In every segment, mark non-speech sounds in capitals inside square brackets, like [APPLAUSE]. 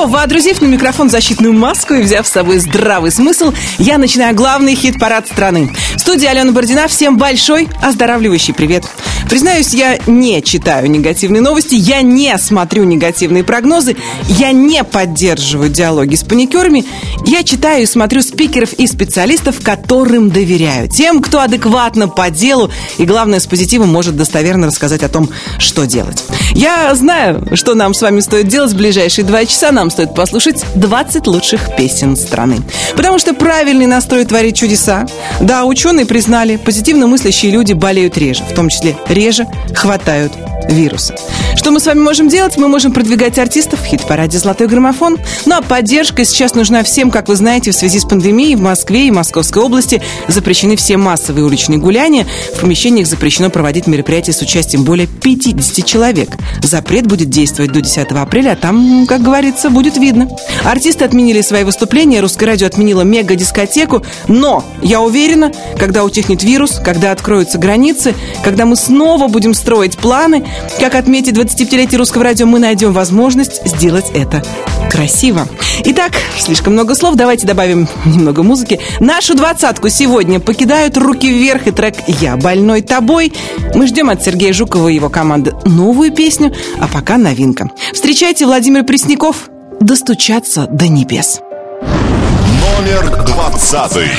что, водрузив на микрофон защитную маску и взяв с собой здравый смысл, я начинаю главный хит-парад страны. В студии Алена Бородина. Всем большой оздоравливающий привет. Признаюсь, я не читаю негативные новости, я не смотрю негативные прогнозы, я не поддерживаю диалоги с паникерами, я читаю и смотрю спикеров и специалистов, которым доверяю. Тем, кто адекватно по делу и, главное, с позитивом может достоверно рассказать о том, что делать. Я знаю, что нам с вами стоит делать в ближайшие два часа. Нам стоит послушать 20 лучших песен страны. Потому что правильный настрой творит чудеса. Да, ученые признали, позитивно мыслящие люди болеют реже, в том числе реже хватают вируса. Что мы с вами можем делать? Мы можем продвигать артистов в хит-параде «Золотой граммофон». Ну а поддержка сейчас нужна всем, как вы знаете, в связи с пандемией в Москве и Московской области запрещены все массовые уличные гуляния. В помещениях запрещено проводить мероприятия с участием более 50 человек. Запрет будет действовать до 10 апреля, а там, как говорится, будет видно. Артисты отменили свои выступления, Русское радио отменило мега-дискотеку, но я уверена, когда утихнет вирус, когда откроются границы, когда мы снова будем строить планы, как отметить 25-летие русского радио, мы найдем возможность сделать это красиво. Итак, слишком много слов, давайте добавим [LAUGHS] немного музыки. Нашу двадцатку сегодня покидают «Руки вверх» и трек «Я больной тобой». Мы ждем от Сергея Жукова и его команды новую песню, а пока новинка. Встречайте Владимир Пресняков «Достучаться до небес». Номер двадцатый.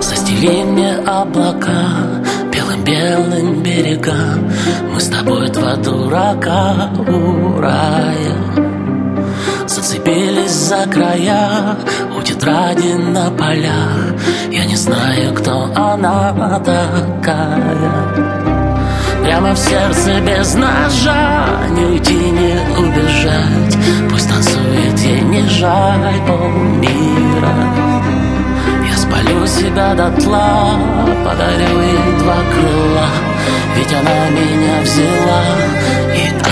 Застели мне облака белым берегам Мы с тобой два дурака у рая Зацепились за края У тетради на полях Я не знаю, кто она такая Прямо в сердце без ножа. Не уйти, не убежать. Пусть танцует, ей не жаль полмира Спалю себя дотла, подарю ей два крыла. Ведь она меня взяла и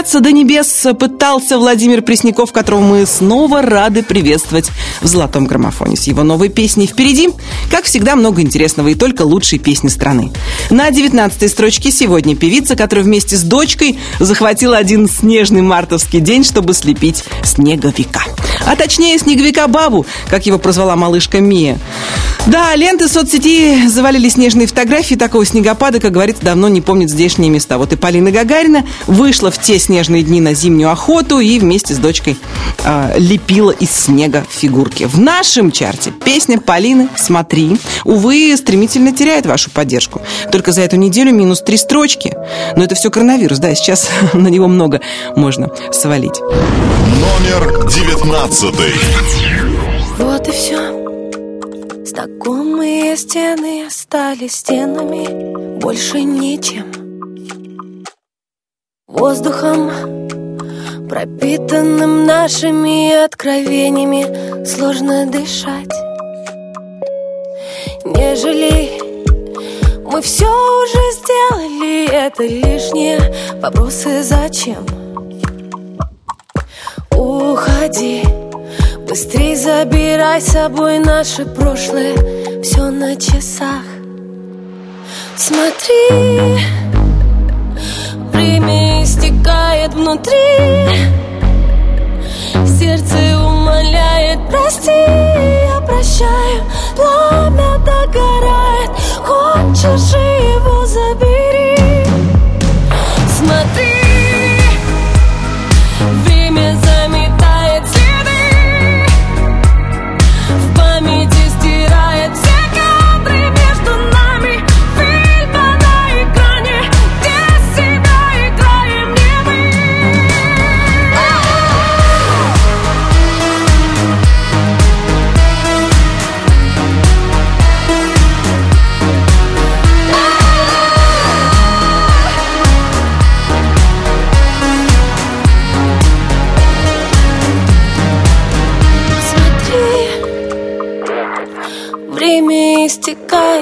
Достучаться до небес пытался Владимир Пресняков, которого мы снова рады приветствовать в «Золотом граммофоне». С его новой песней впереди, как всегда, много интересного и только лучшие песни страны. На 19-й строчке сегодня певица, которая вместе с дочкой захватила один снежный мартовский день, чтобы слепить снеговика. А точнее, снеговика-бабу, как его прозвала малышка Мия. Да, ленты соцсети завалили снежные фотографии такого снегопада, как говорится, давно не помнит здешние места. Вот и Полина Гагарина вышла в те снежные дни на зимнюю охоту и вместе с дочкой э, лепила из снега фигурки. В нашем чарте песня Полины «Смотри», увы, стремительно теряет вашу поддержку. Только за эту неделю минус три строчки. Но это все коронавирус, да, сейчас [LAUGHS] на него много можно свалить. Номер девятнадцатый. Вот и все. Знакомые стены остались стенами, больше ничем. Воздухом, пропитанным нашими откровениями, сложно дышать. Нежели мы все уже сделали, это лишние вопросы зачем? Уходи. Быстрей забирай с собой наше прошлое Все на часах. Смотри Время истекает внутри. Сердце умоляет Прости, я прощаю. Пламя догорает Хочешь его забери. Смотри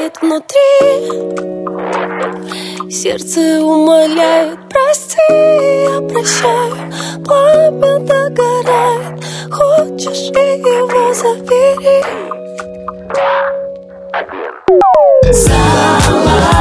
истекает внутри. Сердце умоляет, прости, я прощаю Пламя догорает, хочешь и его забери. Золотой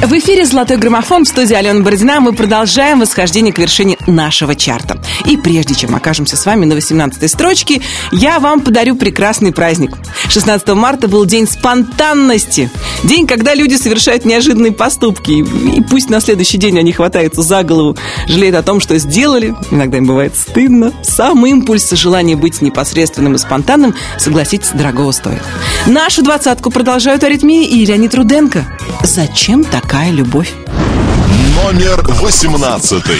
В эфире «Золотой граммофон» в студии Алена Бородина. Мы продолжаем восхождение к вершине нашего чарта. И прежде чем окажемся с вами на 18 строчке, я вам подарю прекрасный праздник. 16 марта был день спонтанности. День, когда люди совершают неожиданные поступки. И пусть на следующий день они хватаются за голову, жалеют о том, что сделали. Иногда им бывает стыдно. Сам импульс, желание быть непосредственным и спонтанным, согласитесь, дорогого стоит. Нашу двадцатку продолжают аритмии и Леонид Руденко. Зачем такая такая любовь? Номер восемнадцатый.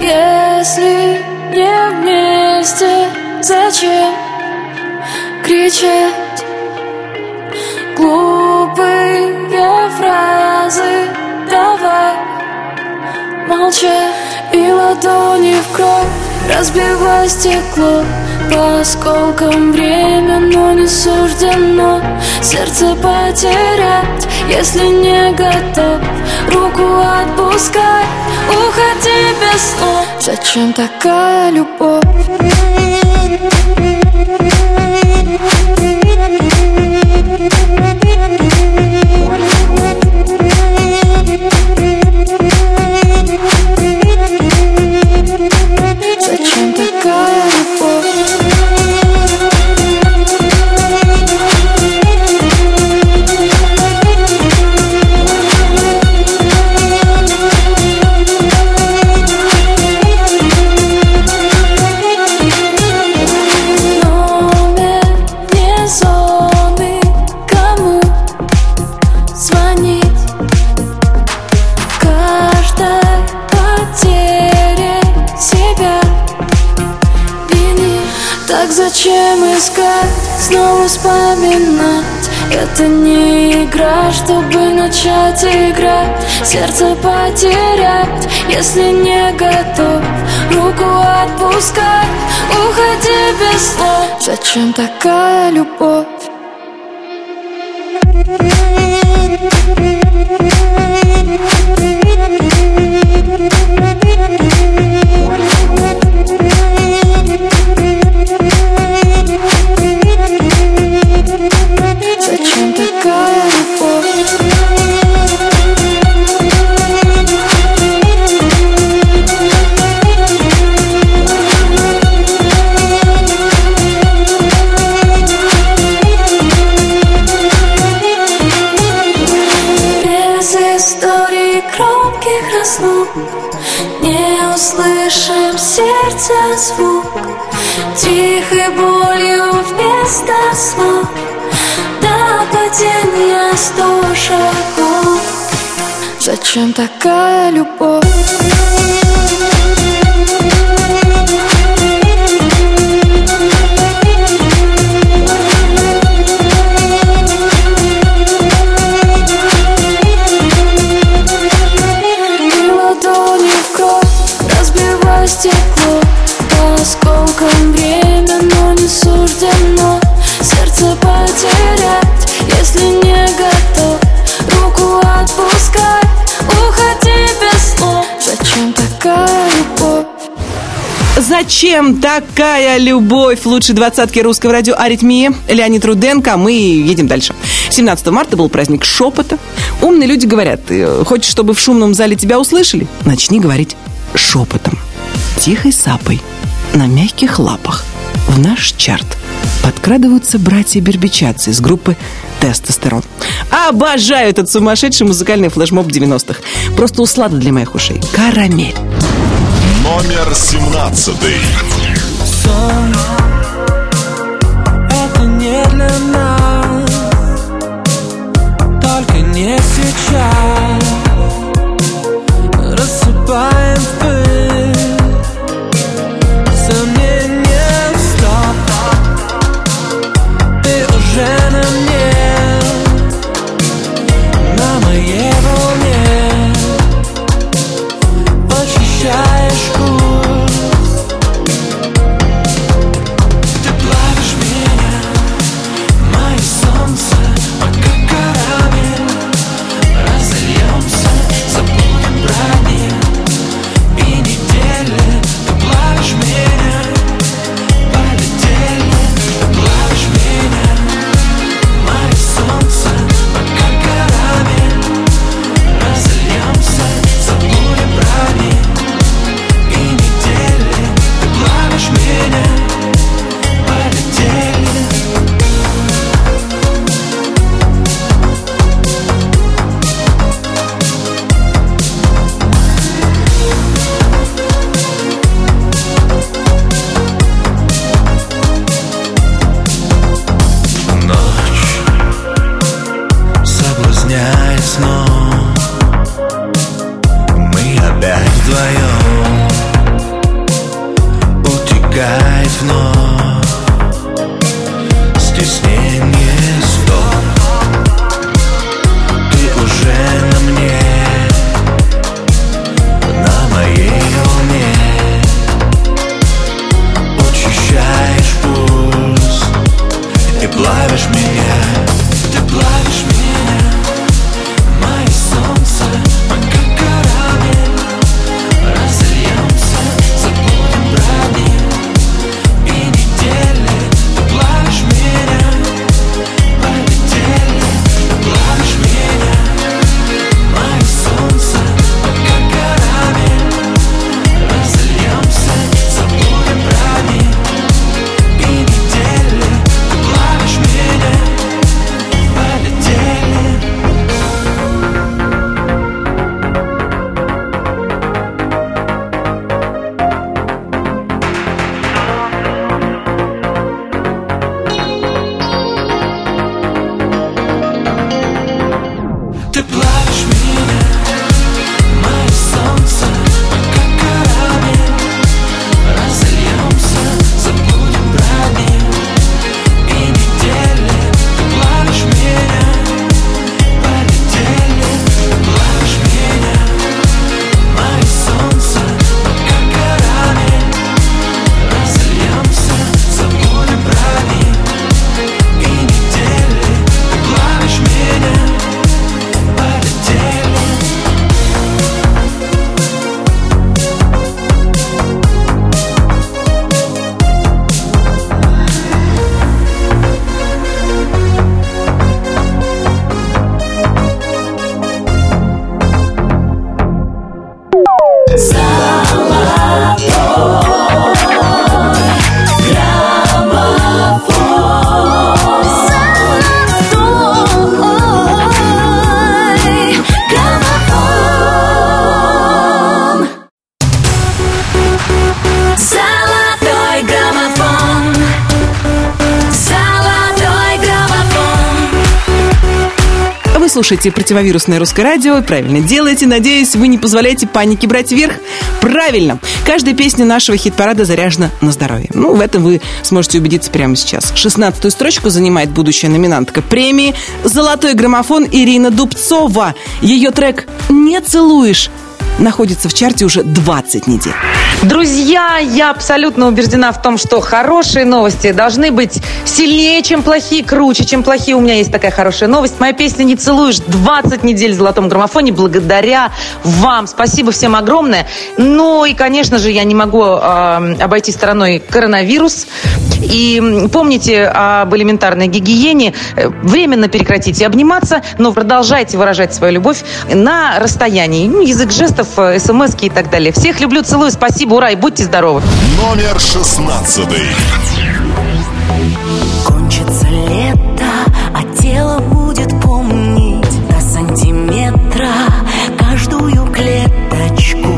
Если не вместе, зачем кричать глупые фразы? Давай молчать и ладони в кровь, разбивай стекло по осколкам время, но не суждено. Сердце потерять, если не готов. Руку отпускай, уходи без слов Зачем такая любовь? to go. Вспоминать. Это не игра, чтобы начать играть. Сердце потерять, если не готов. Руку отпускать, уходи без слов Зачем такая любовь? Зачем такая любовь? Лучшей двадцатки русского радио «Аритмия». Леонид Руденко. Мы едем дальше. 17 марта был праздник шепота. Умные люди говорят, «Э, хочешь, чтобы в шумном зале тебя услышали? Начни говорить шепотом. Тихой сапой. На мягких лапах. В наш чарт подкрадываются братья Бербичадзе из группы «Тестостерон». Обожаю этот сумасшедший музыкальный флешмоб 90-х. Просто услада для моих ушей. Карамель. Номер 17. Сон слушаете противовирусное русское радио. Правильно делаете. Надеюсь, вы не позволяете панике брать верх. Правильно. Каждая песня нашего хит-парада заряжена на здоровье. Ну, в этом вы сможете убедиться прямо сейчас. 16 строчку занимает будущая номинантка премии «Золотой граммофон» Ирина Дубцова. Ее трек «Не целуешь» находится в чарте уже 20 недель. Друзья, я абсолютно убеждена в том, что хорошие новости должны быть сильнее, чем плохие, круче, чем плохие. У меня есть такая хорошая новость. Моя песня «Не целуешь» 20 недель в золотом граммофоне благодаря вам. Спасибо всем огромное. Ну и, конечно же, я не могу э, обойти стороной коронавирус. И помните об элементарной гигиене. Временно прекратите обниматься, но продолжайте выражать свою любовь на расстоянии. Ну, язык жестов, смс и так далее. Всех люблю, целую, спасибо, ура и будьте здоровы. Номер шестнадцатый. Кончится лето, а тело будет помнить до сантиметра каждую клеточку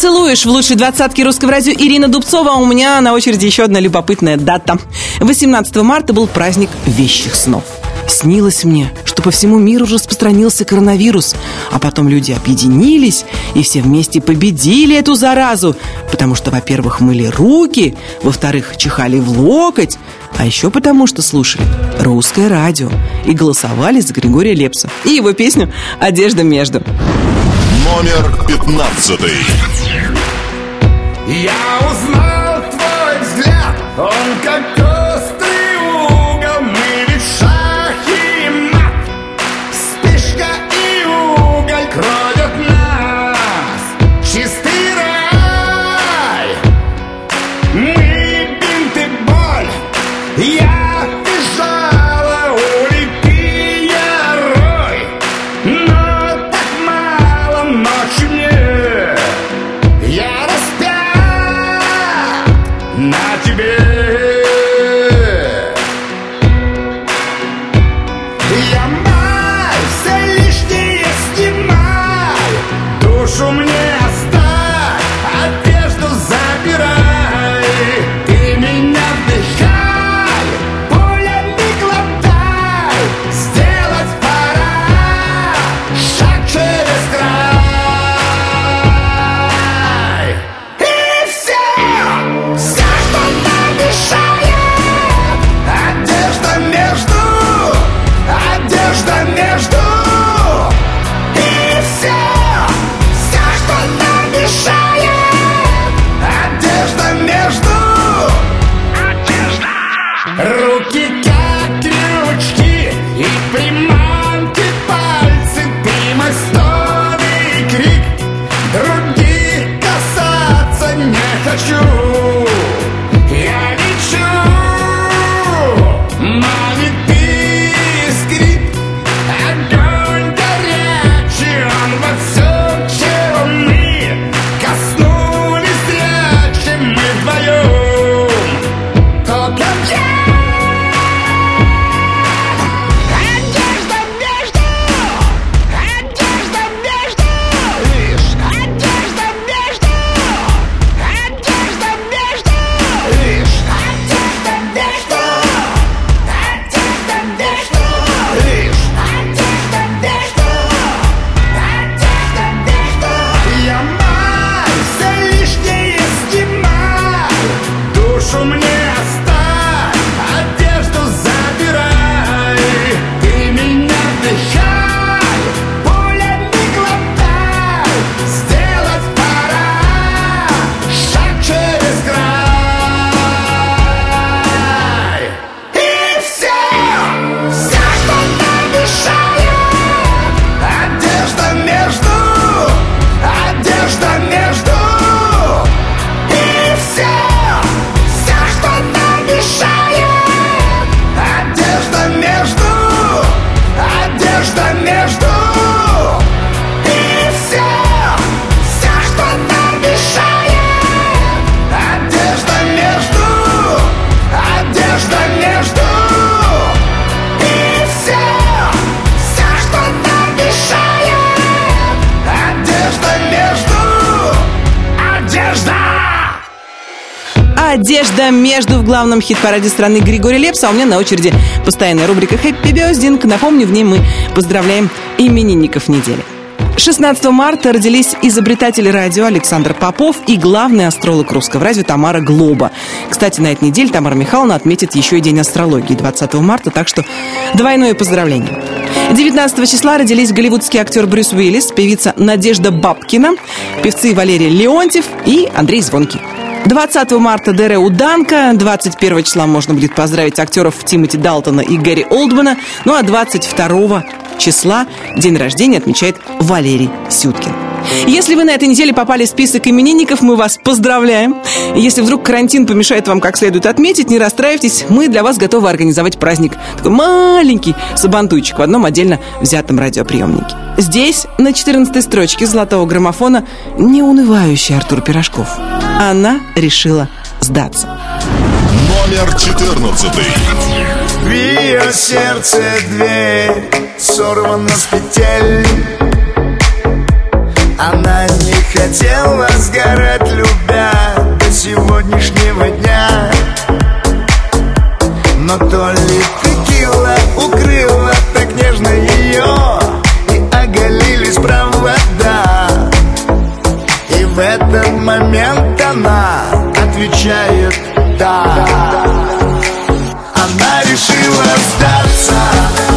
Не целуешь в лучшей двадцатке русского радио Ирина Дубцова. А у меня на очереди еще одна любопытная дата. 18 марта был праздник вещих снов. Снилось мне, что по всему миру распространился коронавирус, а потом люди объединились и все вместе победили эту заразу, потому что, во-первых, мыли руки, во-вторых, чихали в локоть, а еще потому, что слушали русское радио и голосовали за Григория Лепса и его песню «Одежда между». Номер пятнадцатый. Я узнал в главном хит-параде страны Григорий Лепс, а у меня на очереди постоянная рубрика «Хэппи Бёздинг». Напомню, в ней мы поздравляем именинников недели. 16 марта родились изобретатель радио Александр Попов и главный астролог русского радио Тамара Глоба. Кстати, на этой неделе Тамара Михайловна отметит еще и День астрологии 20 марта, так что двойное поздравление. 19 числа родились голливудский актер Брюс Уиллис, певица Надежда Бабкина, певцы Валерий Леонтьев и Андрей Звонкий. 20 марта Дере Уданка, 21 числа можно будет поздравить актеров Тимоти Далтона и Гэри Олдмана, ну а 22 числа день рождения отмечает Валерий Сюткин. Если вы на этой неделе попали в список именинников, мы вас поздравляем. Если вдруг карантин помешает вам как следует отметить, не расстраивайтесь, мы для вас готовы организовать праздник. Такой маленький сабантуйчик в одном отдельно взятом радиоприемнике. Здесь, на 14 строчке золотого граммофона, неунывающий Артур Пирожков. Она решила сдаться. Номер 14. В ее сердце дверь сорвана с петель Она не хотела сгорать, любя до сегодняшнего дня Но то ли текила укрыла так нежно ее И оголились провода И в этот момент отвечает «да» Она решила сдаться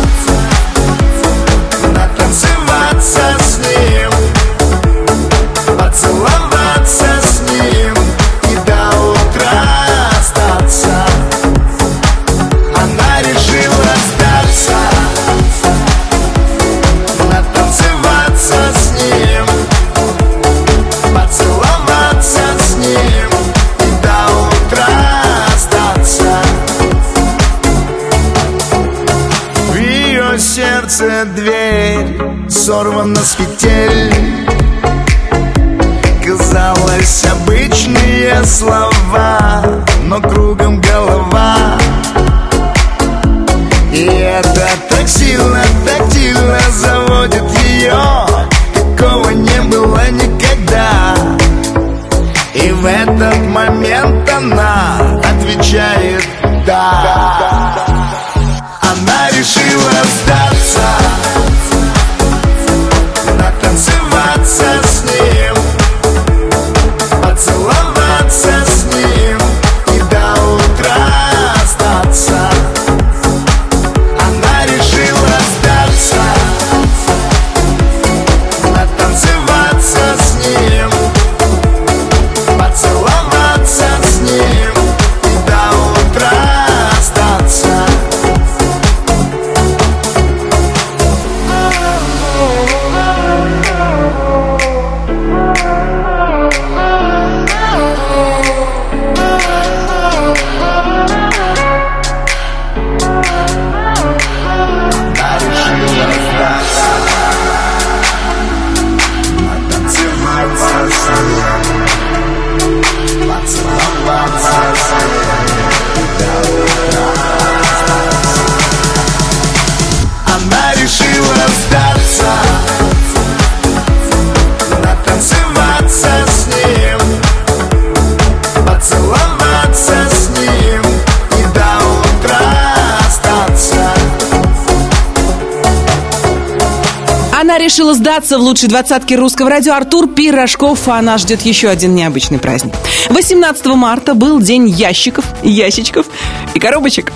сорвана с петель Казалось, обычные слова Но кругом решила сдаться в лучшей двадцатке русского радио Артур Пирожков, а нас ждет еще один необычный праздник. 18 марта был день ящиков, ящичков и коробочек.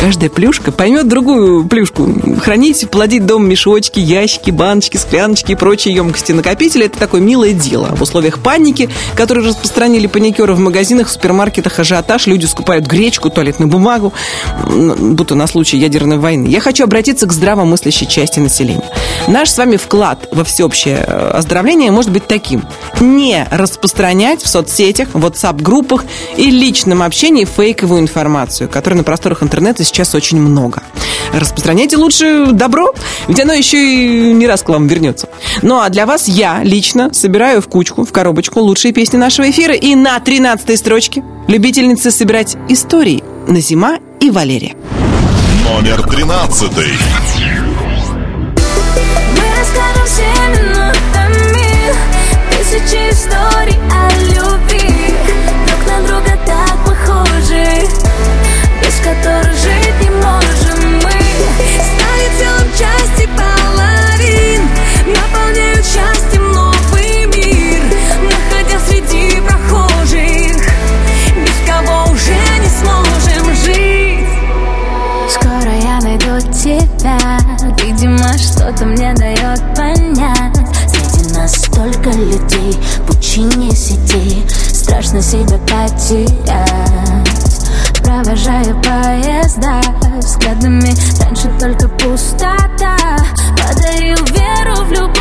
Каждая плюшка поймет другую плюшку. Хранить, плодить дом мешочки, ящики, баночки, скляночки и прочие емкости-накопители – это такое милое дело. В условиях паники, которые распространили паникеры в магазинах, в супермаркетах, ажиотаж, люди скупают гречку, туалетную бумагу, будто на случай ядерной войны. Я хочу обратиться к здравомыслящей части населения. Наш с вами вклад во всеобщее э, оздоровление может быть таким. Не распространять в соцсетях, в WhatsApp-группах и личном общении фейковую информацию, которая на просторах интернета сейчас очень много. Распространяйте лучше добро, ведь оно еще и не раз к вам вернется. Ну а для вас я лично собираю в кучку, в коробочку лучшие песни нашего эфира и на 13 строчке любительницы собирать истории Назима и Валерия. Номер тринадцатый. Мы расскажем все минутами Тысячи историй о любви что-то мне дает понять. Среди нас столько людей пучине сети Страшно себя потерять. Провожаю поезда Взглядами раньше только пустота. Подарил веру в любовь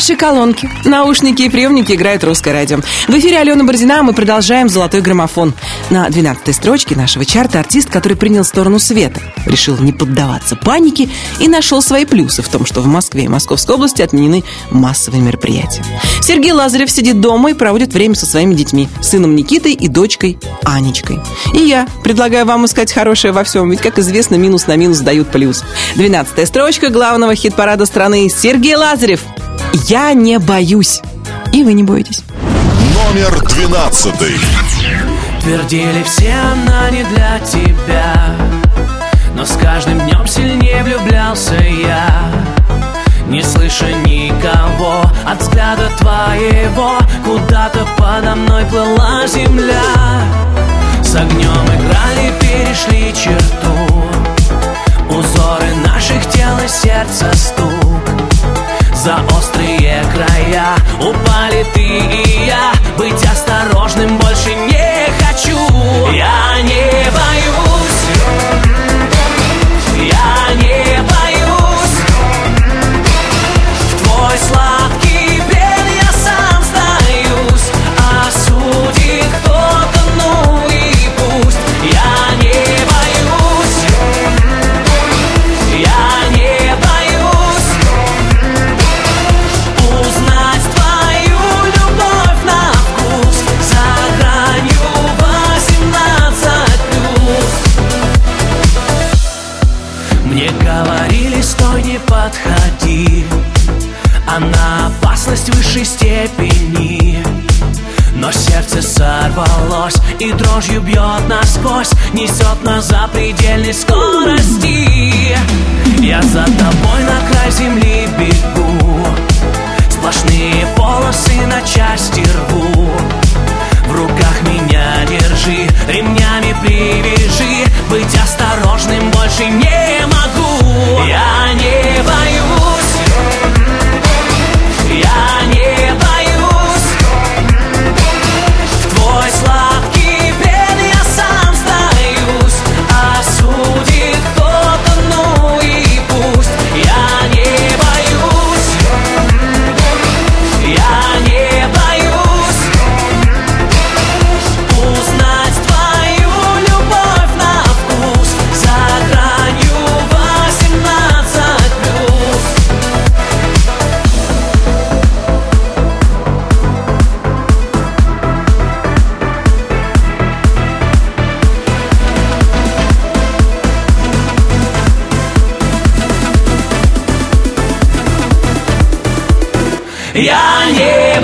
Ваши колонки, наушники и приемники играют русское радио. В эфире Алена Бородина, а мы продолжаем «Золотой граммофон». На 12 строчке нашего чарта артист, который принял сторону света, решил не поддаваться панике и нашел свои плюсы в том, что в Москве и Московской области отменены массовые мероприятия. Сергей Лазарев сидит дома и проводит время со своими детьми, сыном Никитой и дочкой Анечкой. И я предлагаю вам искать хорошее во всем, ведь, как известно, минус на минус дают плюс. 12 строчка главного хит-парада страны Сергей Лазарев – я не боюсь. И вы не боитесь. Номер двенадцатый. Твердили все, она не для тебя Но с каждым днем сильнее влюблялся я Не слыша никого от взгляда твоего Куда-то подо мной плыла земля С огнем играли, перешли черту Узоры наших тел и сердца стук за острые края. Упали ты и я, быть осторожным больше не хочу. Я не боюсь. Я не боюсь. Твой слава сорвалось и дрожью бьет насквозь Несет нас за предельной скорости. Я за тобой на край земли бегу Сплошные полосы на части рву. В руках меня держи, ремнями привяжи Быть осторожным больше не могу. Я не боюсь Я не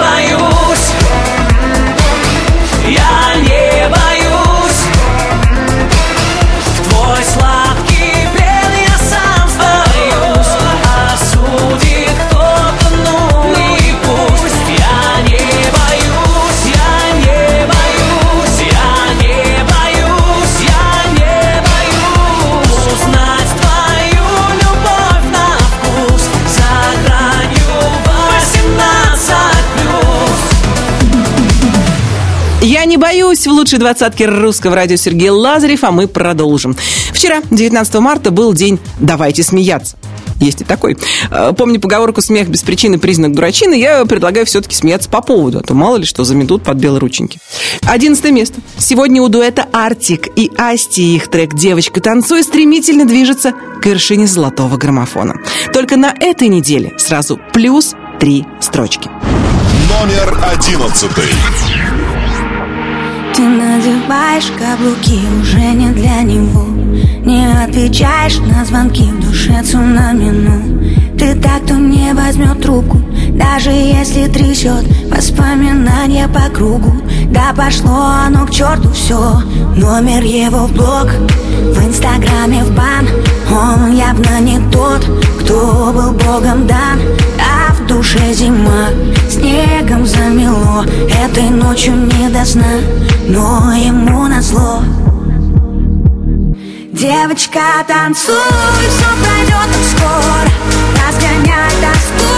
боюсь в лучшей двадцатке русского радио Сергей Лазарев, а мы продолжим. Вчера, 19 марта, был день «Давайте смеяться». Есть и такой. Э, Помню поговорку «смех без причины признак дурачины», я предлагаю все-таки смеяться по поводу, а то мало ли что заметут под белые рученьки. Одиннадцатое место. Сегодня у дуэта «Артик» и «Асти» их трек «Девочка, танцуй» стремительно движется к вершине золотого граммофона. Только на этой неделе сразу плюс три строчки. Номер одиннадцатый. Ты надеваешь каблуки уже не для него. Не отвечаешь на звонки в душе цунами ну. Ты так, кто не возьмет трубку Даже если трясет воспоминания по кругу. Да пошло оно к черту все Номер его в блог В инстаграме в бан. Он явно не тот, кто был богом дан душе зима Снегом замело Этой ночью не до сна Но ему назло. Девочка, танцуй, все пройдет так скоро Разгоняй тоску,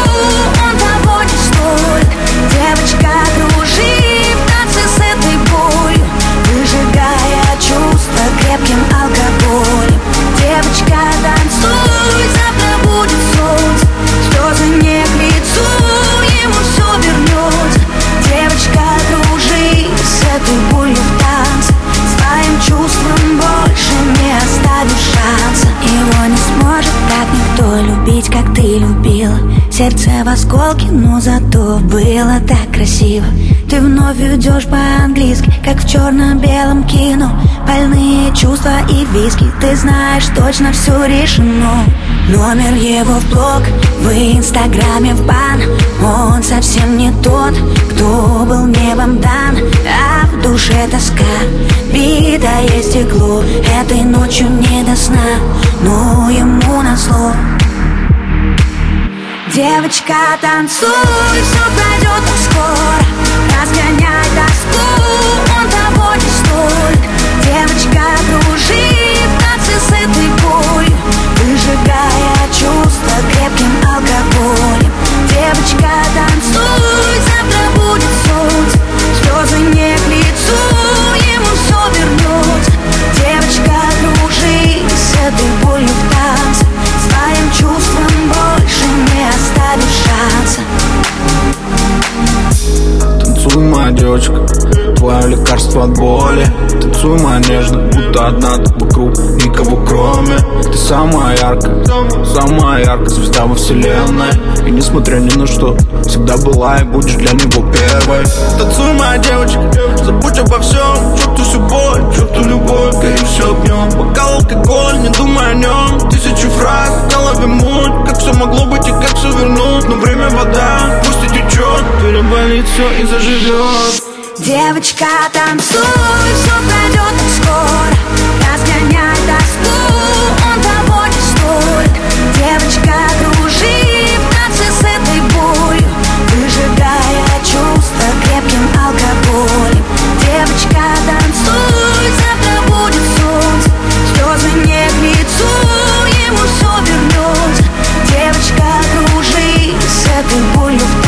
он того не стоит Девочка, кружи в танце с этой болью Выжигая чувства крепким алкоголем. Девочка, танцуй, не сможет так никто любить, как ты любила Сердце в осколке, но зато было так красиво. Ты вновь идешь по-английски, как в черно-белом кино. Больные чувства и виски, ты знаешь точно все решено. Номер его в блог, в инстаграме в бан. Он совсем не тот, кто был небом дан. А в душе тоска, битое стекло. Этой ночью не до сна, но ему назло Девочка, танцуй, все пройдет так скоро Разгоняй тоску, он того не стоит. Девочка, кружи в танце этой болью Выжигая чувства крепким алкоголем. Девочка, танцуй, завтра будет солнце Слезы не девочка, твое лекарство от боли. Танцуй моя нежная, будто одна ты вокруг. Никого кроме. Ты самая яркая, самая яркая звезда во вселенной. И несмотря ни на что, всегда была и будешь для него первой. Танцуй, моя девочка, забудь обо всем Черту всю боль, черту любовь, гори все огнем Бокал алкоголь, не думай о нем Тысячу фраз, в голове муть. Как все могло быть и как все вернуть? Но время вода, пусть и течет Переболит все и заживет Девочка, танцуй, все пройдет скоро. Разгоняй тоску, он того не стоит Девочка, кружи в танце с этой болью Выжигая чувства крепким алкоголем. Девочка, танцуй, завтра будет солнце. Слезы не к лицу, ему все вернется Девочка, кружи с этой болью в танце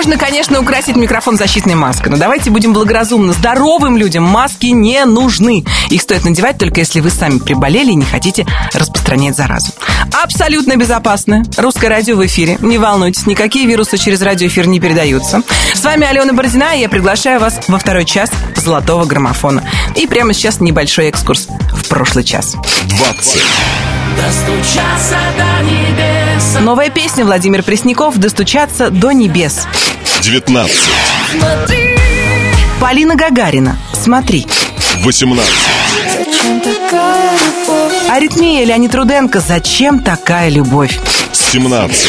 Можно, конечно, украсить микрофон защитной маской, но давайте будем благоразумны. Здоровым людям маски не нужны. Их стоит надевать только если вы сами приболели и не хотите распространять заразу. Абсолютно безопасно. Русское радио в эфире. Не волнуйтесь, никакие вирусы через радиоэфир не передаются. С вами Алена Бородина, и я приглашаю вас во второй час золотого граммофона. И прямо сейчас небольшой экскурс в прошлый час. 20, Достучаться до небес Новая песня Владимир Пресняков «Достучаться до небес». 19, Полина Гагарина «Смотри». 18, Аритмия Леонид Руденко «Зачем такая любовь?» 17,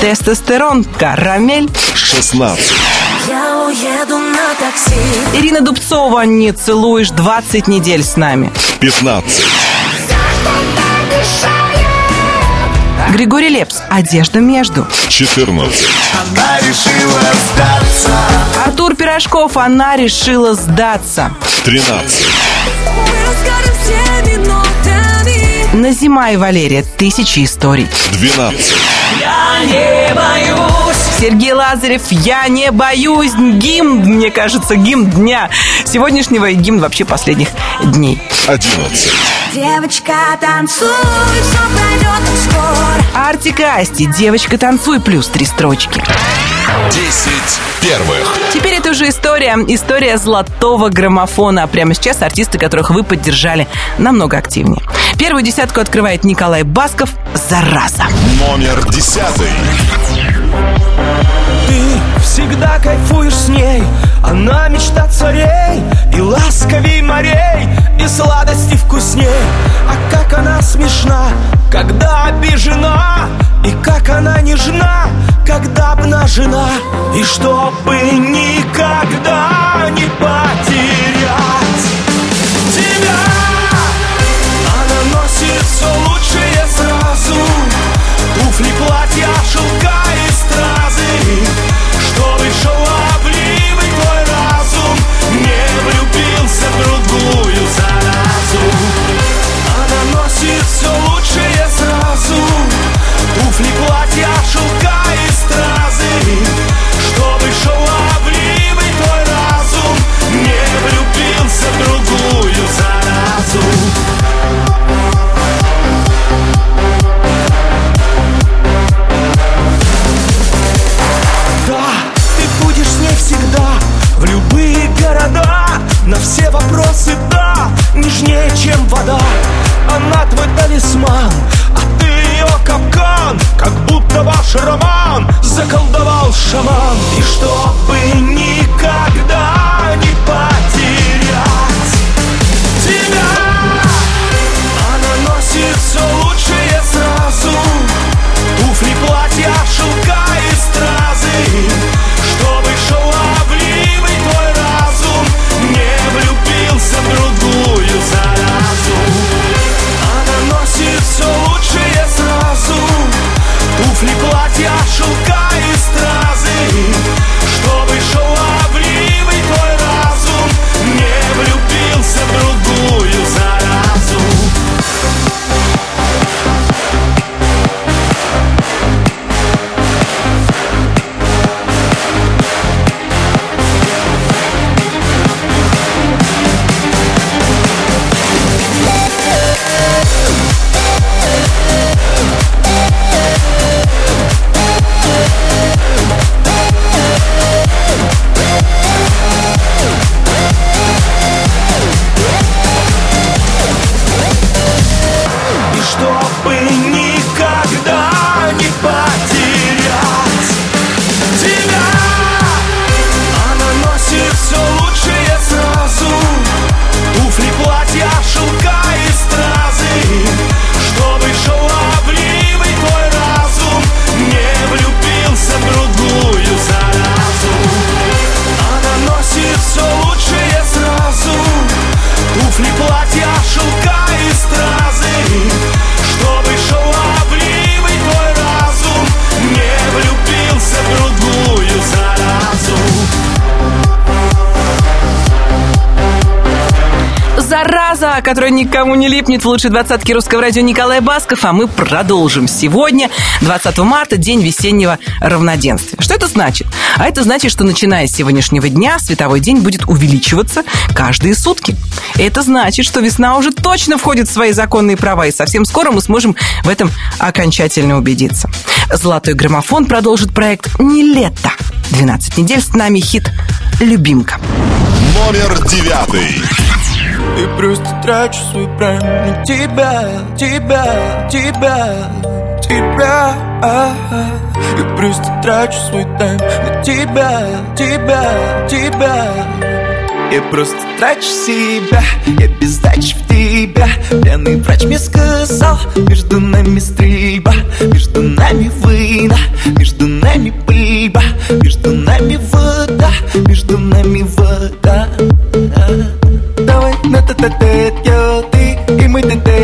Тестостерон «Карамель». 16, Я уеду на такси Ирина Дубцова «Не целуешь 20 недель с нами». 15, Григорий Лепс. «Одежда между». 14, Она решила сдаться. Артур Пирожков. «Она решила сдаться». 13, Назима и Валерия. «Тысячи историй». 12, Я не боюсь. Сергей Лазарев. «Я не боюсь». Гимн, мне кажется, гимн дня. Сегодняшнего и гимн вообще последних дней. 11, Девочка, танцуй, все пройдет скоро Артик и Асти «Девочка, танцуй» плюс три строчки. 10 первых. Теперь это уже история, история золотого граммофона. А прямо сейчас артисты, которых вы поддержали, намного активнее. Первую десятку открывает Николай Басков «Зараза». Номер 10, Ты всегда кайфуешь с ней Она мечта царей И ласковей морей И сладости вкусней. А как она смешна Когда обижена И как она нежна Когда обнажена. И чтобы никогда Звезда, которая никому не липнет в лучшей двадцатке русского радио Николай Басков, а мы продолжим сегодня, 20 марта, день весеннего равноденствия. Что это значит? А это значит, что начиная с сегодняшнего дня световой день будет увеличиваться каждые сутки. Это значит, что весна уже точно входит в свои законные права, и совсем скоро мы сможем в этом окончательно убедиться. Золотой граммофон продолжит проект «Не лето». 12 недель с нами хит «Любимка». Номер девятый. И просто трачу свой прайм на тебя, тебя, тебя, тебя. И просто трачу свой тайм на тебя, тебя, тебя. Я просто трачу себя, я без в тебя. Пьяный врач мне сказал, между нами стрельба Между нами война, между нами пыльба Между нами вода, между нами вода Давай на та та та ты и мы та та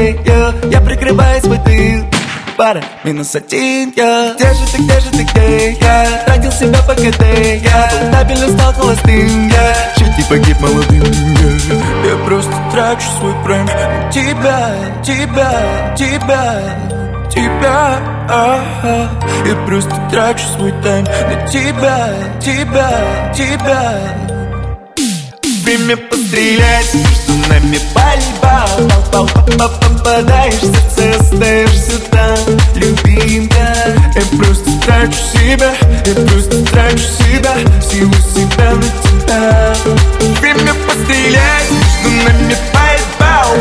Я. Прикрываю свой тыл. Пара Минус один я. Где же ты, где же ты, где я? Тратил себя по КД я. Стабильно, стал холостым я. Чуть не погиб молодым я. Я просто трачу свой прайм тебя, тебя, тебя Тебя, ага. Я просто трачу свой тайм на тебя, тебя, тебя Время пострелять, между нами пальба Пал, пал, пал, попадаешь, в сердце остаешься там Любимка, я просто трачу себя Я просто трачу себя, силу себя на тебя. Время пострелять, между нами пал,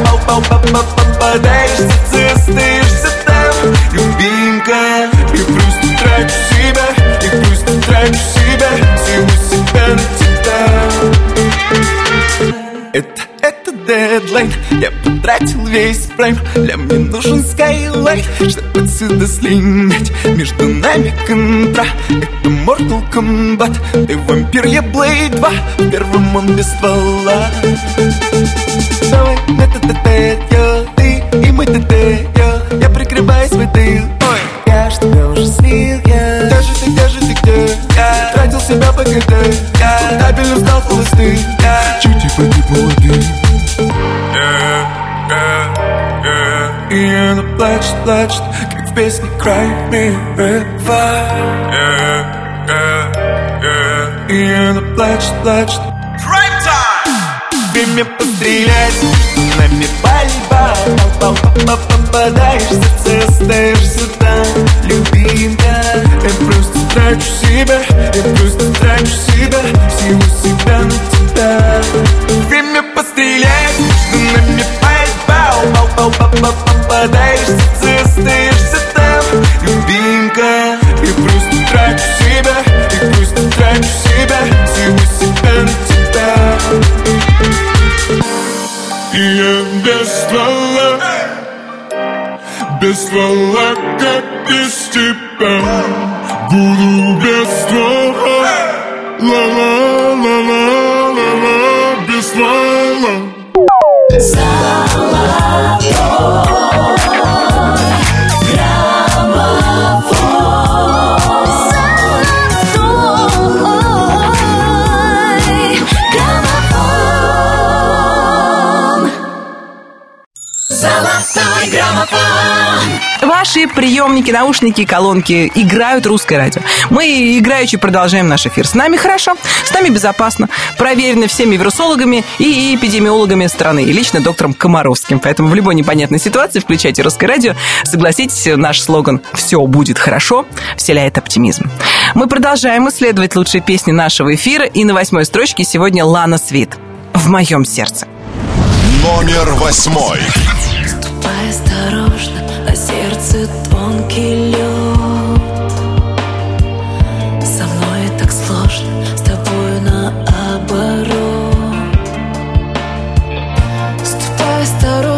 попадаешь, в сердце остаешься там Любимка, я просто трачу себя Я просто трачу себя, силу себя на тебя это, это дедлайн Я потратил весь прайм. Для мне нужен скайлайт Чтобы отсюда слинять. Между нами контра Это Mortal Kombat. Ты вампир, я Блейд 2 В первом он без ствола. Давай, это т я Ты и мы т плачет, как в песне Cry Me River И она плачет, плачет. Время пострелять, нами пальба Пал, пал, пал, попадаешь, в сердце остаешься там Любимка, я просто трачу себя Я просто трачу себя, силу себя на тебя. Время пострелять, нами пальба Пал, пал, пал, пал, попадаешь, в сердце приемники, наушники, колонки играют русское радио. Мы играючи продолжаем наш эфир. С нами хорошо, с нами безопасно. Проверено всеми вирусологами и эпидемиологами страны. И лично доктором Комаровским. Поэтому в любой непонятной ситуации включайте русское радио. Согласитесь, наш слоган «Все будет хорошо» вселяет оптимизм. Мы продолжаем исследовать лучшие песни нашего эфира. И на восьмой строчке сегодня Лана Свит. В моем сердце. Номер восьмой. Ступай на сердце тонкий лед. Со мной так сложно, с тобой наоборот. Ступай осторожно,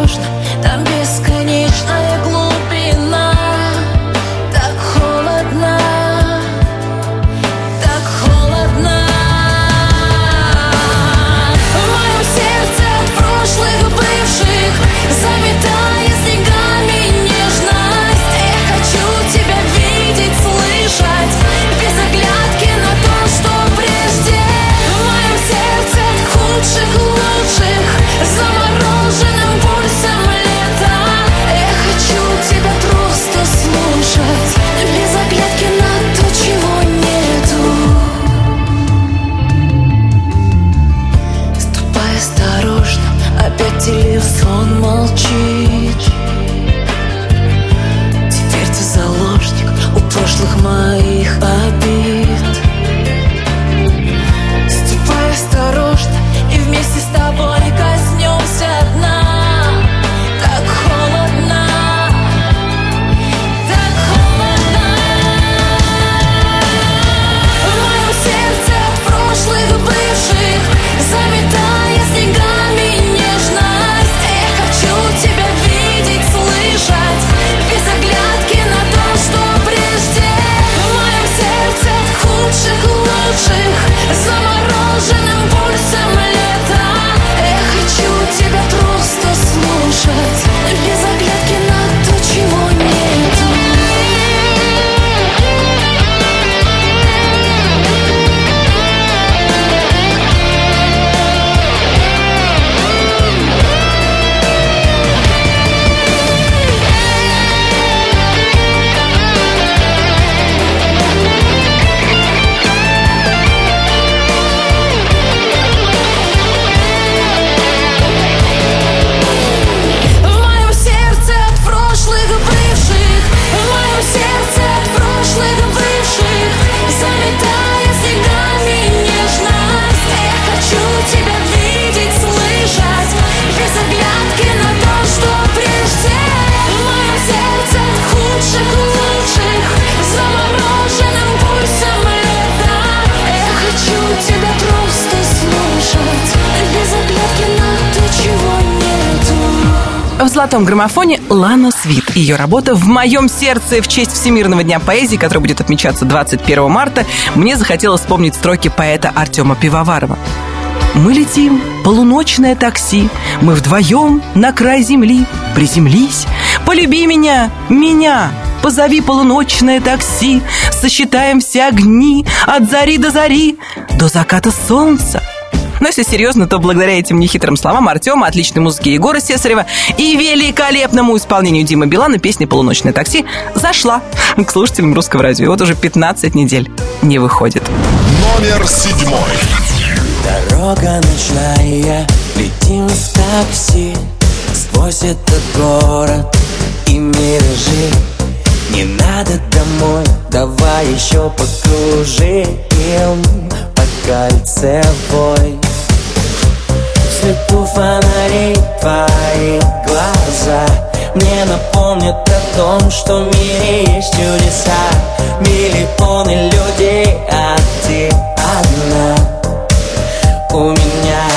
граммофоне Лана Свит. Ее работа «В моем сердце» в честь Всемирного дня поэзии, который будет отмечаться 21 марта, мне захотелось вспомнить строки поэта Артема Пивоварова. Мы летим, полуночное такси, Мы вдвоем на край земли. Приземлись, полюби меня, меня, Позови полуночное такси, Сосчитаем все огни От зари до зари, до заката солнца. Но если серьезно, то благодаря этим нехитрым словам Артема, отличной музыке Егора Сесарева и великолепному исполнению Димы Билана песня «Полуночное такси» зашла к слушателям русского радио. И вот уже 15 недель не выходит. Номер седьмой. Дорога ночная, летим в такси Сквозь этот город и миражи Не надо домой, давай еще покружим По кольцевой свету фонарей твои глаза. Мне напомнят о том, что в мире есть чудеса. Миллионы людей, а ты одна. У меня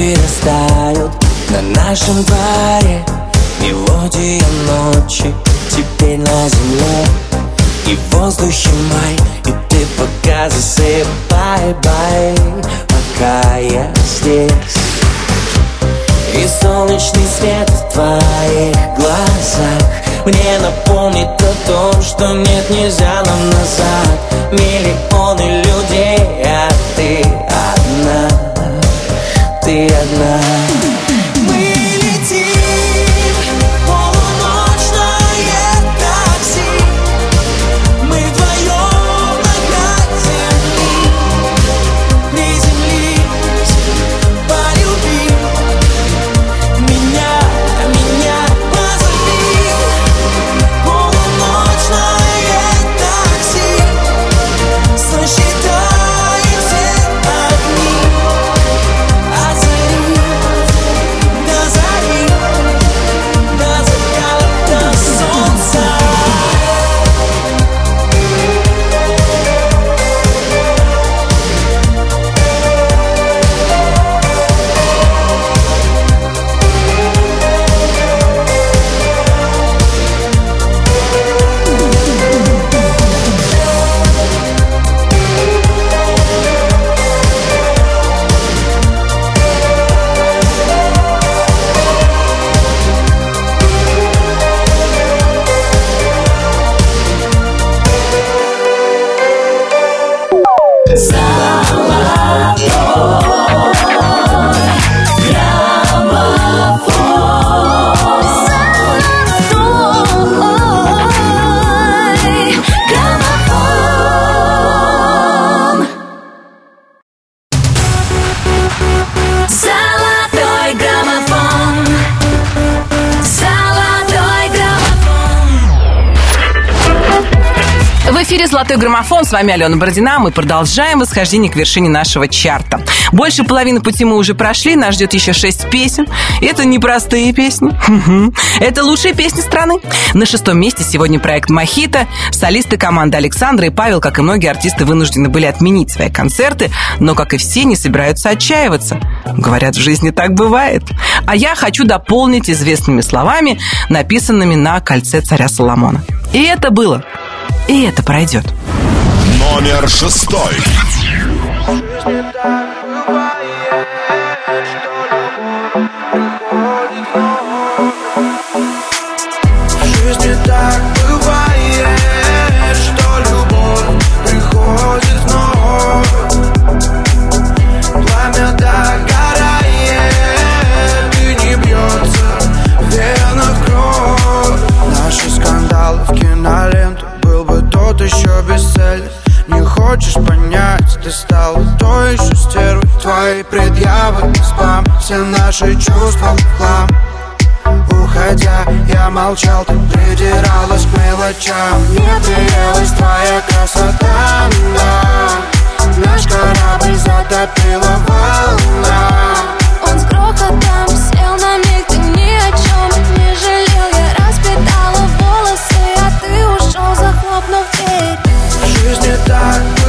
Растают на нашем дворе. Мелодия ночи теперь на земле. И в воздухе май, и ты пока засыпай, бай. Пока я здесь. И солнечный свет в твоих глазах Мне напомнит о том, что нет, нельзя нам назад. Миллионы людей, вами Алена Бородина. Мы продолжаем восхождение к вершине нашего чарта. Больше половины пути мы уже прошли. Нас ждет еще шесть песен. Это непростые песни. Это лучшие песни страны. На шестом месте сегодня проект «Мохито». Солисты команды Александра и Павел, как и многие артисты, вынуждены были отменить свои концерты, но, как и все, не собираются отчаиваться. Говорят, в жизни так бывает. А я хочу дополнить известными словами, написанными на кольце царя Соломона. И это было. И это пройдет. Номер шестой. Наши чувства в хлам Уходя, я молчал, ты придиралась к мелочам. Мне приелась твоя красота, но Наш корабль затопила волна. Он с грохотом сел на миг, ты ни о чем не жалел. Я распитала волосы, а ты ушел, захлопнув дверь. В жизни так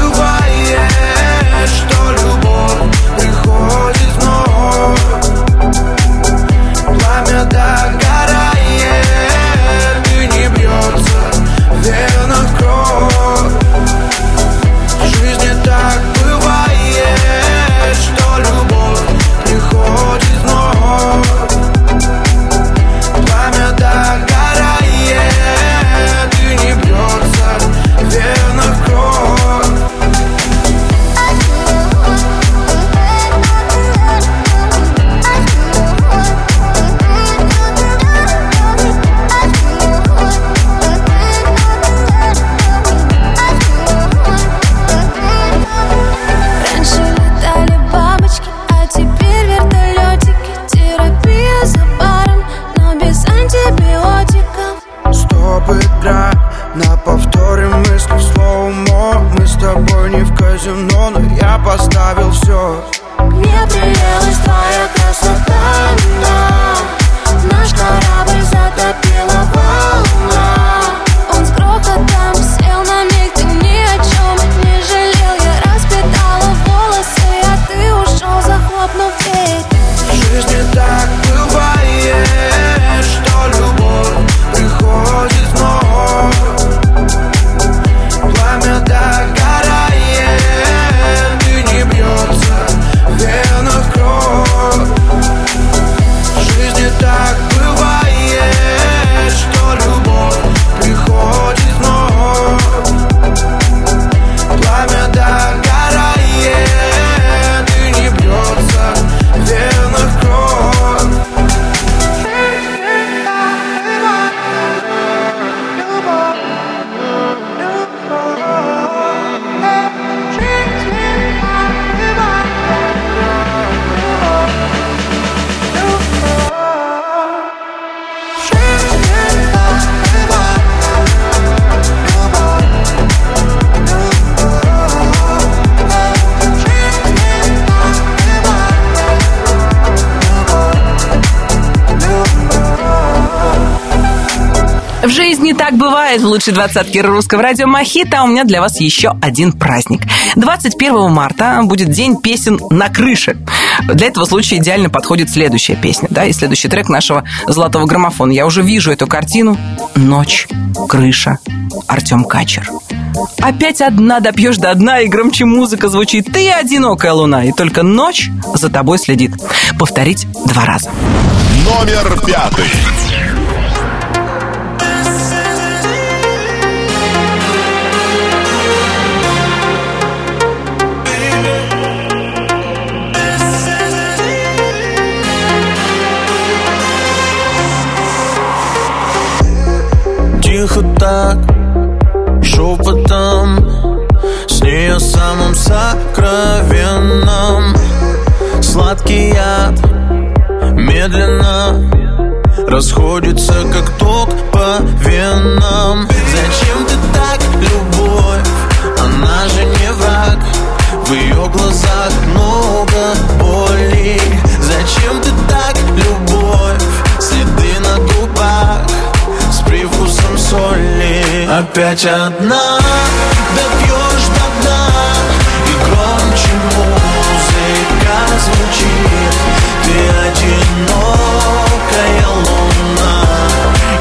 лучшей двадцатке русского радио Мохито, а у меня для вас еще один праздник. 21 марта будет день песен на крыше. Для этого случая идеально подходит следующая песня, да, и следующий трек нашего золотого граммофона. Я уже вижу эту картину. Ночь, крыша, Артем Качер. Опять одна допьешь до дна, и громче музыка звучит. Ты одинокая луна, и только ночь за тобой следит. Повторить два раза. Номер пятый. Тихо так, шепотом С ней о самом сокровенном Сладкий яд Медленно Расходится, как ток по венам. Зачем ты так, любовь? Она же не враг. В ее глазах много боли. Зачем ты так, любовь? Опять одна, допьешь до дна И громче музыка звучит. Ты одинокая луна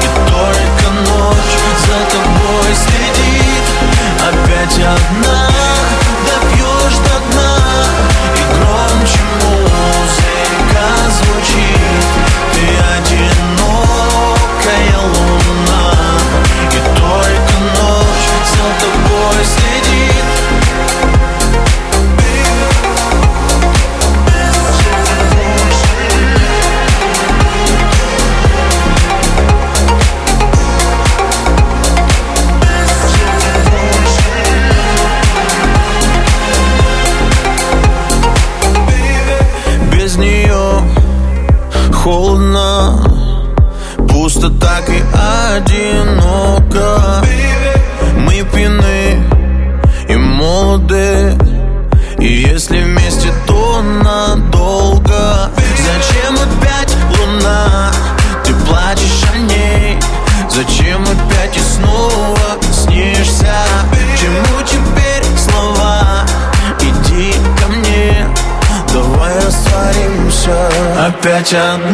И только ночь за тобой следит. Опять одна, Опять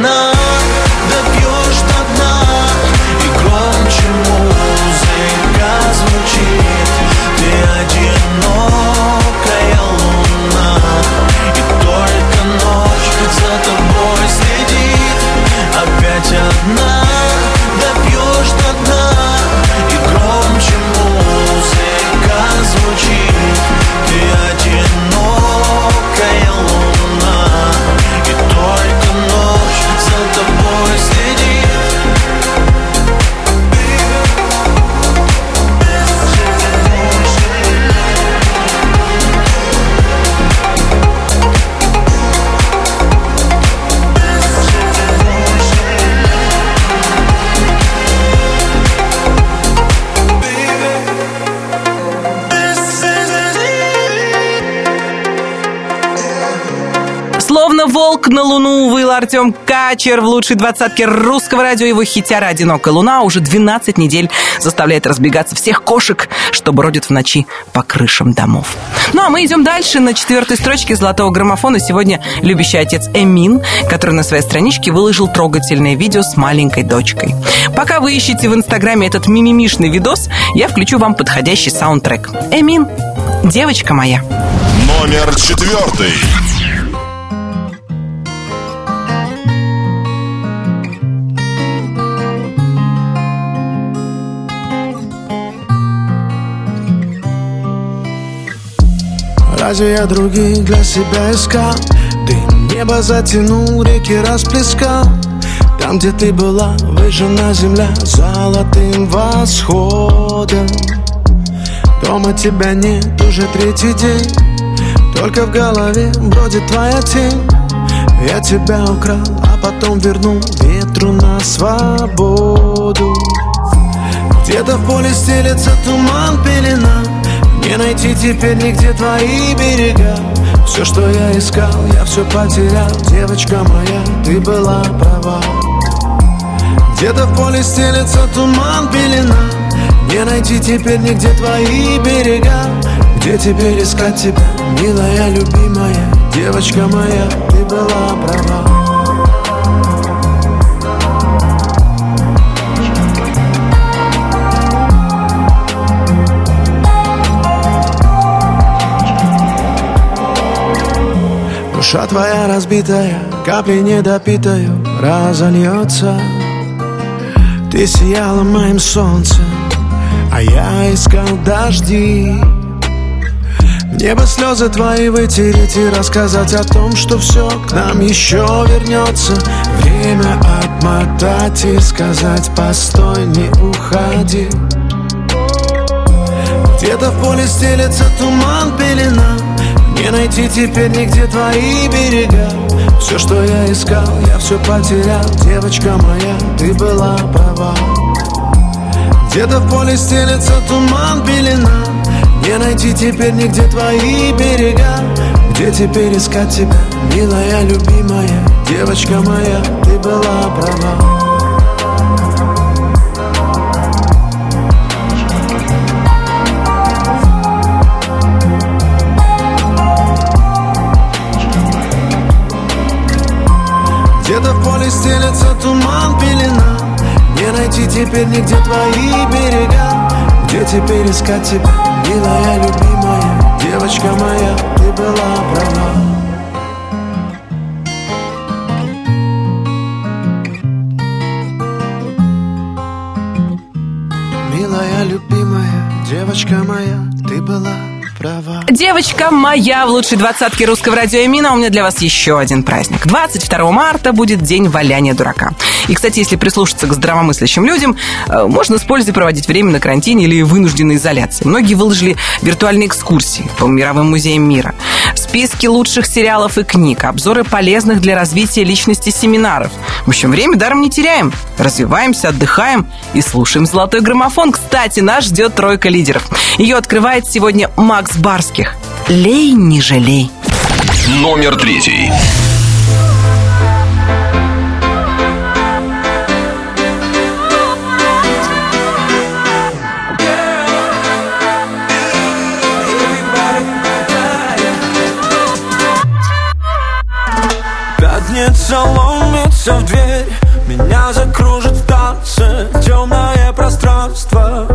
Артем Качер в лучшей двадцатке русского радио. Его хитяра «Одинокая луна» уже 12 недель заставляет разбегаться всех кошек, что бродят в ночи по крышам домов. Ну а мы идем дальше. На четвертой строчке золотого граммофона сегодня любящий отец Эмин, который на своей страничке выложил трогательное видео с маленькой дочкой. Пока вы ищете в инстаграме этот мимимишный видос, я включу вам подходящий саундтрек. Эмин, девочка моя. Номер четвертый. Разве я других для себя искал? Ты небо затянул, реки расплескал. Там, где ты была, выжжена земля Золотым восходом. Дома тебя нет уже третий день. Только в голове бродит твоя тень. Я тебя украл, а потом вернул ветру на свободу. Где-то в поле стелется туман, пелена Не найти теперь нигде твои берега? Все, что я искал, я все потерял. Девочка моя, ты была права. Где-то в поле стелется туман, пелена. Не найти теперь нигде твои берега? Где теперь искать тебя, милая, любимая? Девочка моя, ты была права Душа твоя разбитая, капли недопитаю разольется. Ты сияла моим солнцем, а я искал дожди. Мне бы слезы твои вытереть и рассказать о том, что все к нам еще вернется Время отмотать и сказать, постой, не уходи Где-то в поле стелется туман, пелена Не найти теперь нигде твои берега. Все, что я искал, я все потерял. Девочка моя, ты была права. Где-то в поле стелется туман, пелена. Не найти теперь нигде твои берега. Где теперь искать тебя, милая, любимая? Девочка моя, ты была права Где-то в поле стелется туман, пелена. Не найти теперь нигде твои берега. Где теперь искать тебя, милая, любимая? Девочка моя, ты была права. Милая, любимая, девочка моя, ты была права Девочка моя в лучшей двадцатке русского радио Эмина. У меня для вас еще один праздник. 22 марта будет день валяния дурака. И, кстати, если прислушаться к здравомыслящим людям, э, можно с пользой проводить время на карантине или вынужденной изоляции. Многие выложили виртуальные экскурсии по мировым музеям мира. С списки лучших сериалов и книг, обзоры полезных для развития личности семинаров. В общем, время даром не теряем. Развиваемся, отдыхаем и слушаем «Золотой граммофон». Кстати, нас ждет тройка лидеров. Ее открывает сегодня Макс Барских. «Лей, не жалей». Номер третий. Ломится в дверь Меня закружит в танце Темное пространство.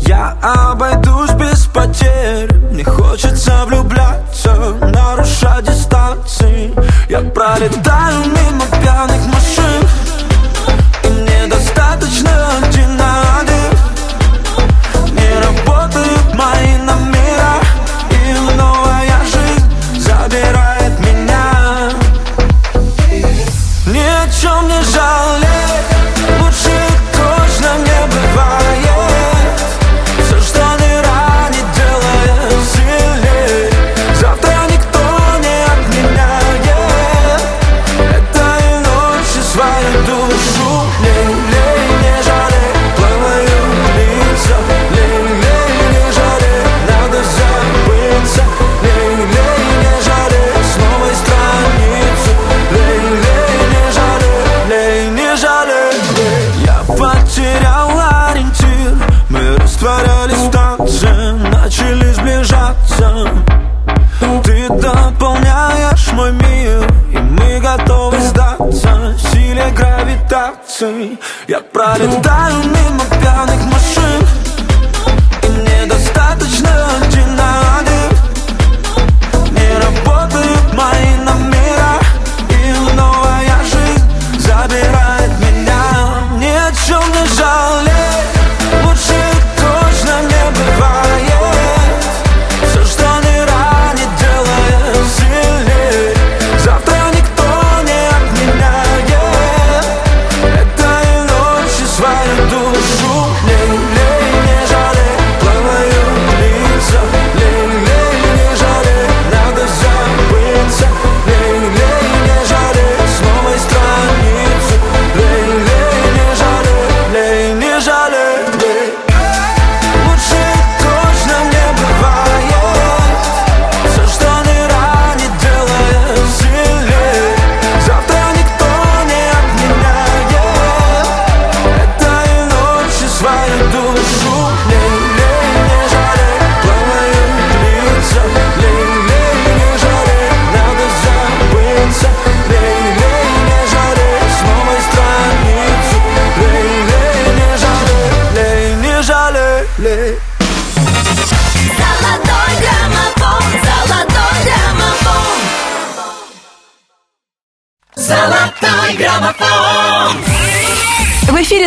Я обойдусь без потерь Мне хочется влюбляться Нарушать дистанции. Я пролетаю мимо пьяных машин И мне достаточно гравитации Я пролетаю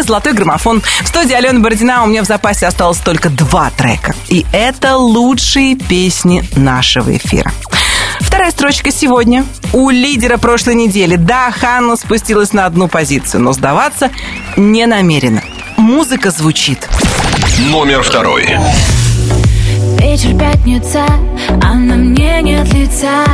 «Золотой граммофон». В студии Алена Бородина у меня в запасе осталось только два трека. И это лучшие песни нашего эфира. Вторая строчка сегодня. У лидера прошлой недели. Да, Ханна спустилась на одну позицию, но сдаваться не намерена. Музыка звучит. Номер второй. Вечер пятница, а на мне нет лица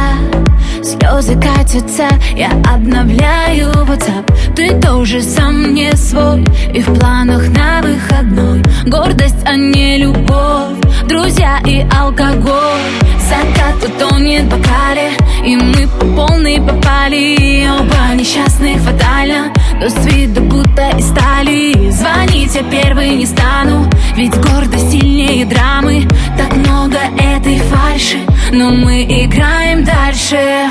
Слезы катятся, я обновляю WhatsApp Ты тоже сам не свой. И в планах на выходной Гордость, а не любовь. Друзья и алкоголь. Закат утонет в бокале И мы по полной попали. Оба несчастных фатально Но с виду будто из стали. Звонить я первый не стану Ведь гордость сильнее драмы. Так много этой фальши Но мы играем дальше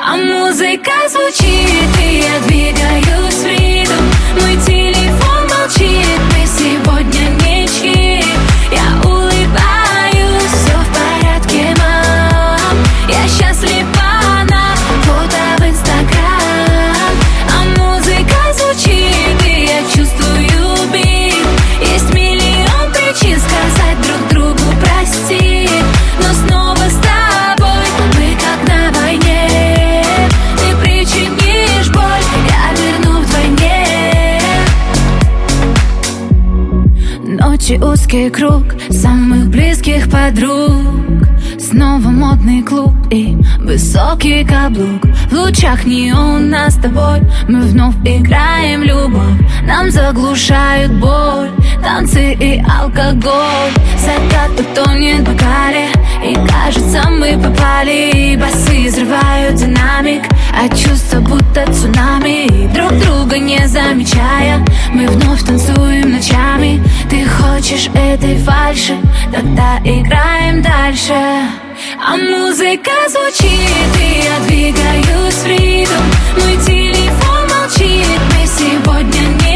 А музыка звучит И я двигаюсь в ритм. Мой телефон молчит Мы сегодня ничьи узкий круг самых близких подруг. Снова модный клуб и высокий каблук. В лучах неона с тобой Мы вновь играем любовь. Нам заглушают боль Танцы и алкоголь. Закат утонет в бокале И кажется мы попали. Басы взрывают динамик А чувства будто цунами Друг друга не замечая. Мы вновь танцуем ночами. Ты хочешь этой фальши? Тогда играем дальше. А музыка звучит, и я двигаюсь в ритм. Мой телефон молчит, мы сегодня ничьи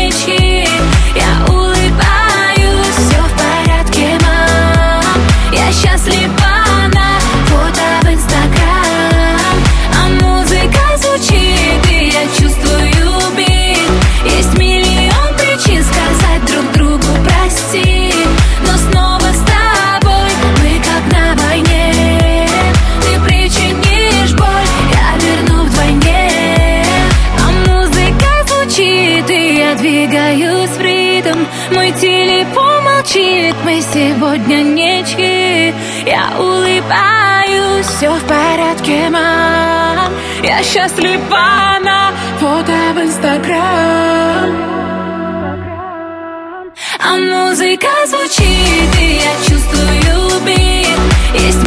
Я улыбаюсь, все в порядке, мам. Я счастлива на фото в Инстаграм. А музыка звучит, и я чувствую бит. Есть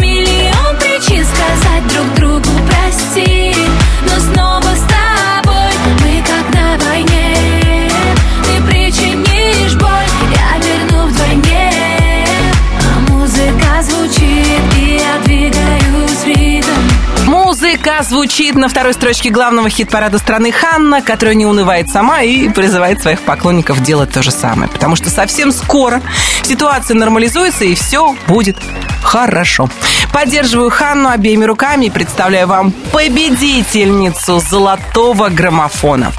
Музыка звучит на второй строчке главного хит-парада страны Ханна, которая не унывает сама и призывает своих поклонников делать то же самое. Потому что совсем скоро ситуация нормализуется и все будет хорошо. Поддерживаю Ханну обеими руками и представляю вам победительницу золотого граммофона.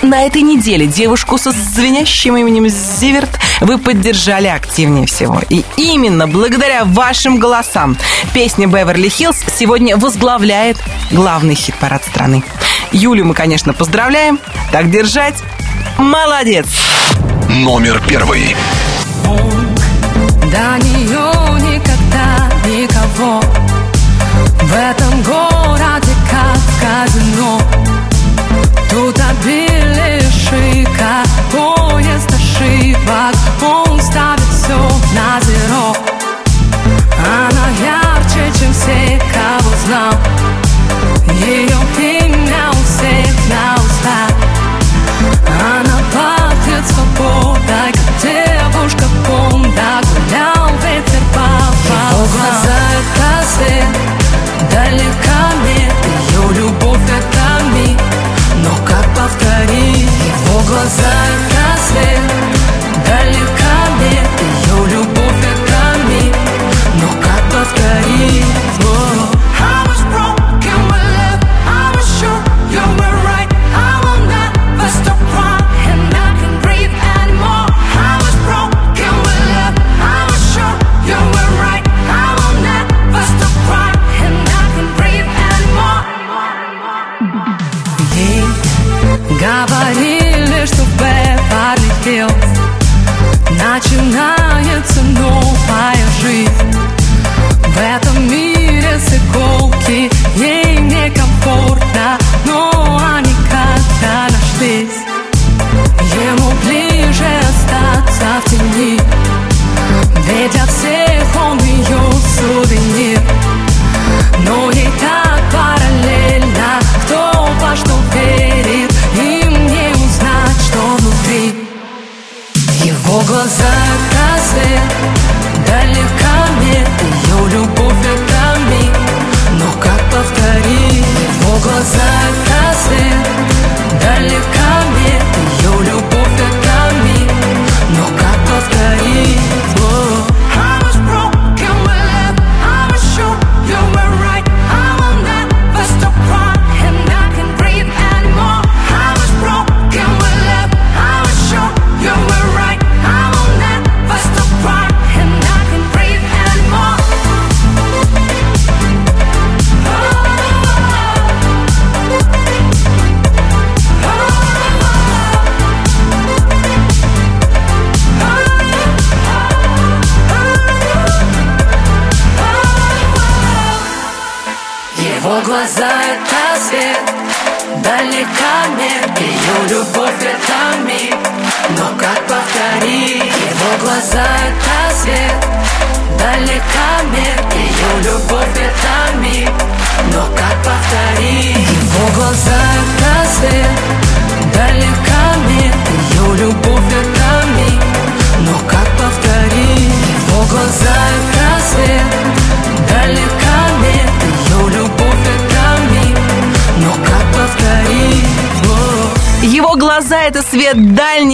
На этой неделе девушку со звенящим именем Зиверт вы поддержали активнее всего. И именно благодаря вашим голосам песня «Беверли Хиллз» сегодня возглавляет главный хит-парад страны. Юлю мы, конечно, поздравляем. Так держать. Молодец! Номер первый. До нее никого В этом городе как в казино Тут обилие шика. Поезд ошибок. Он ставит все на зеро. Она ярче, чем все, кого знал. Ее имя у всех на устах. Она пахнет свободой, свет, далека нет Ее любовь это миг, но как повторить Его глаза новая жизнь В этом мире с иголки. Ей некомфортно, но они как-то нашлись. Ему ближе остаться в тени. Ведь для всех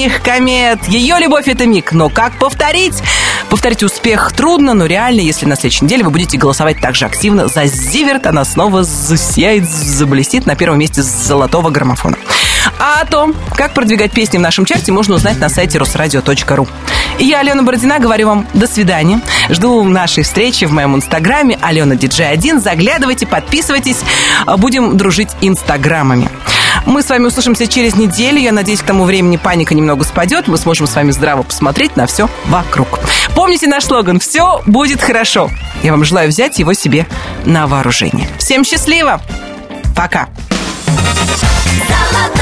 дальних комет. Ее любовь — это миг. Но как повторить? Повторить успех трудно, но реально, если на следующей неделе вы будете голосовать так же активно за Зиверт, она снова засияет, заблестит на первом месте золотого граммофона. А о том, как продвигать песни в нашем чарте, можно узнать на сайте русрадио.ру. Я, Алена Бородина, говорю вам до свидания. Жду нашей встречи в моем инстаграме Алена Диджей 1. Заглядывайте, подписывайтесь. Будем дружить инстаграмами. Мы с вами услышимся через неделю. Я надеюсь, к тому времени паника немного спадет. Мы сможем с вами здраво посмотреть на все вокруг. Помните наш слоган «Все будет хорошо». Я вам желаю взять его себе на вооружение. Всем счастливо! Пока! Золотой